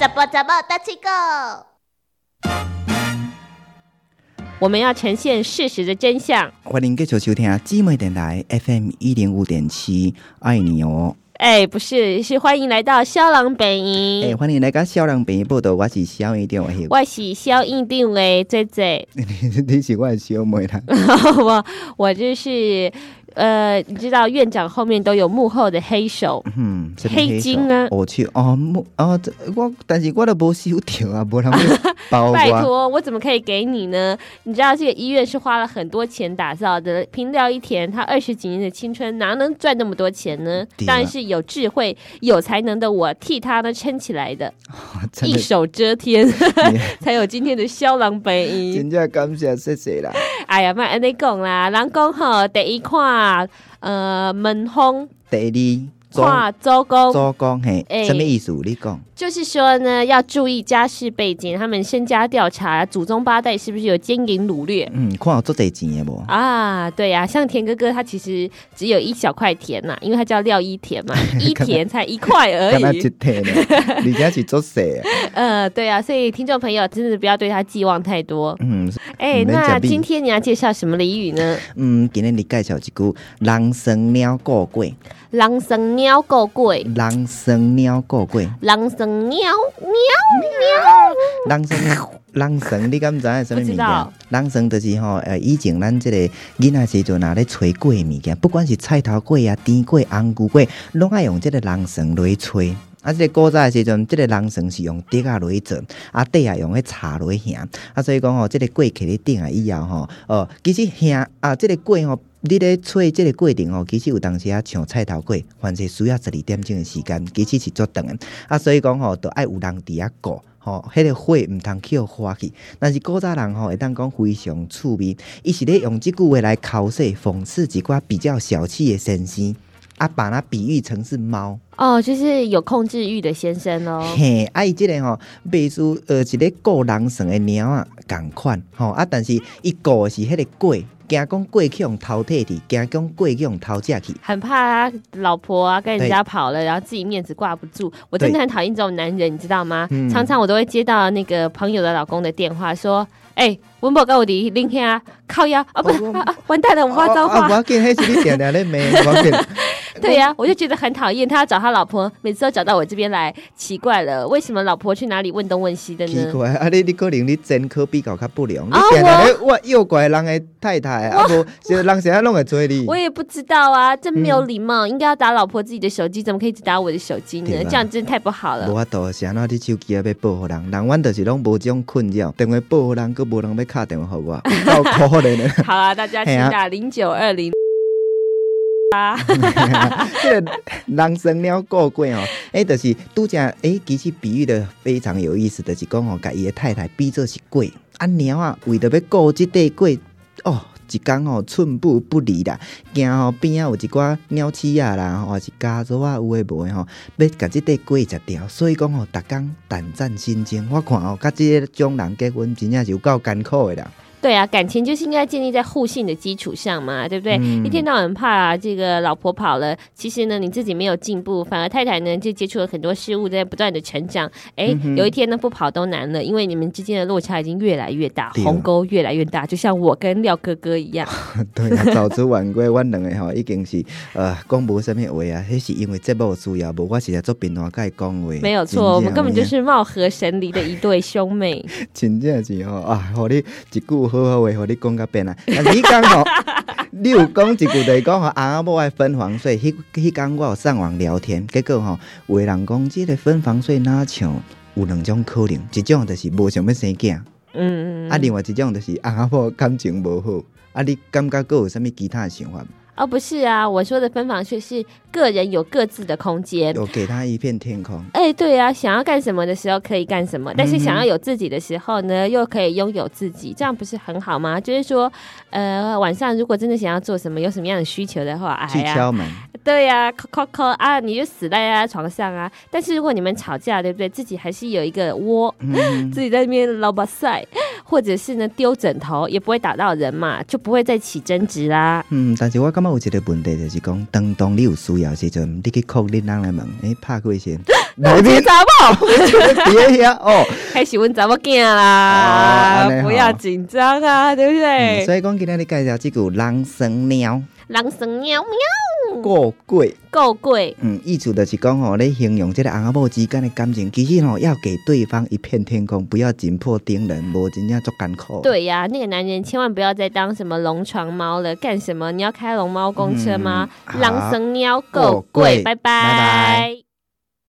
怎么怎么大七狗？我们要呈现事实的真相。欢迎继续收听姊妹电台 FM 一零五点七，爱你哦。哎，不是，是欢迎来到肖郎本哎、营。欢迎来到肖郎本营报道，我是肖一定的迄，我是肖一定的姐姐，你是我的小妹啦。我我就是呃，你知道院长后面都有幕后的黑手，黑金啊我去哦，幕哦，这我但是我都无收条啊，无人要包我。拜托，我怎么可以给你呢？你知道这个医院是花了很多钱打造的，凭廖一田他二十几年的青春哪能赚那么多钱呢？当然是有智慧、有才能的我替他呢撑起来的，一手遮天，才有今天的肖郎本营。真正感谢谢谢啦。哎呀，莫安尼讲啦，人讲吼，第一看呃门风，第二，看周公，做工嘿，哎什么意思？你讲就是说呢，要注意家世背景，他们身家调查，祖宗八代是不是有奸淫掳掠。嗯，看有做这钱的无？啊，对呀、像田哥哥他其实只有一小块田呐、因为他叫廖一田嘛，一田才一块而敢若一已。体呢，而家是做细的。呃，对啊，所以听众朋友真的不要对他寄望太多。嗯哎，那今天你要介绍什么俚语呢？嗯，今天你介绍一句“人生鸟过贵狼生鸟够贵”，，人生鸟过贵，狼生鸟人生鸟，人生你敢知影什么物件不知道？人生就是吼，呃，以前咱即个囡仔时阵啊，咧吹粿的物件，不管是菜头粿啊、甜粿、红牛粿，拢爱用即个人绳落去吹。啊，即个古早的时阵，即、个人绳是用竹啊落去做，啊底啊用迄茶落去响。啊，所以讲吼，即、个粿起咧顶啊以后吼，哦，其实响啊，即、个粿吼。你咧做即个过程吼，其实有当时啊像菜头粿，凡是需要十二点钟的时间，其实是足长的。啊，所以讲吼，都爱有人伫遐顾。吼，迄、个火毋通去互花去。但是古早人吼会当讲非常趣味，伊是咧用即句话来考试讽刺一寡比较小气的先生，啊，把它比喻成是猫。哦，就是有控制欲的先生哦。嘿，啊，伊即个吼，秘书呃一个顾人绳的猫啊，共款吼啊，但是伊顾的是迄个粿，惊讲粿去用偷摕去，惊讲粿去用偷食去。很怕他老婆啊跟人家跑了，然后自己面子挂不住。我真的很讨厌这种男人，你知道吗？嗯常常我都会接到那个朋友的老公的电话，说：“哎、文宝跟我的林天啊，靠腰啊，不是、哦啊啊完蛋了，我发脏啊，话。无要紧，迄是你定定咧骂，无要紧。对呀、我就觉得很讨厌，他要找他老婆，每次都找到我这边来，奇怪了，为什么老婆去哪里问东问西的呢奇？怪，啊你你可能你真科比较较不良，你啊定定咧我诱拐人的太太，啊无，是人现在拢会追你。我也不知道啊，真没有礼貌，应该要打老婆自己的手机，怎么可以只打我的手机呢这样真的太不好了无。法度，是安怎你手机啊要报互人，人阮就是拢无这种困扰，电话报互人，佮无人要敲电话互我，够可怜的。好啊，大家请打零九二零。啊 这个人生了过贵哦，诶、就是拄则诶，其实比喻的非常有意思，就是讲哦，甲伊的太太比作是鬼，啊鸟啊，为着要顾即块鬼，哦。一工吼寸步不离啦，惊吼边啊有一寡鸟鼠啊啦，或是家族啊有诶无诶吼，要甲即块鬼食掉，所以讲吼，逐工胆战心惊。我看吼，甲即种人结婚真正是有够艰苦诶啦。对啊，感情就是应该建立在互信的基础上嘛，对不对？嗯一天到晚怕这个老婆跑了，其实呢你自己没有进步，反而太太呢就接触了很多事物，在不断的成长。哎、嗯有一天呢不跑都难了，因为你们之间的落差已经越来越大，对鸿沟越来越大，就像我跟廖哥哥一样。对啊，早出晚归，阮两个吼已经是呃讲无啥物话啊，那是因为节目需要，无我是在做平常甲伊讲话。没有错，我们根本就是貌合神离的一对兄妹。真正是吼啊，互你一句好好话，互你讲甲变啊。但是迄讲吼，你有讲一句就是讲吼，翁仔某爱分房睡，迄迄工我有上网聊天，结果吼，有的人讲即个分房睡哪像有两种可能，一种就是无想要生囝，嗯嗯嗯。啊，另外一种就是翁仔某感情无好。啊，你感觉佫有啥物其他的想法吗？哦，不是啊，我说的分房睡是个人有各自的空间。有给他一片天空。哎，对啊，想要干什么的时候可以干什么，但是想要有自己的时候呢，又可以拥有自己，这样不是很好吗？就是说，呃，晚上如果真的想要做什么，有什么样的需求的话，去哎呀，敲门，对呀、扣扣扣啊，你就死在啊床上啊。但是如果你们吵架，对不对？自己还是有一个窝，嗯，自己在那边老把赛，或者是呢丢枕头，也不会打到人嘛，就不会再起争执啦。嗯，但是我感觉有一个问题，就是讲，当当你有需要的时阵，你去敲恁人来门，诶、拍过先，来面？查某？别遐哦。开始问怎么囝哦啦不要紧张啊，对不嗯对？所以讲，今天你介绍这句“人生喵狼神喵喵，过贵够贵”，。嗯，意思就是讲吼，咧形容这个翁仔某之间的感情，其实吼要给对方一片天空，不要紧迫盯人，无真正足艰苦。对呀、那个男人千万不要再当什么龙床猫了，干什么？你要开龙猫公车吗？嗯狼神喵够够贵贵，拜拜拜拜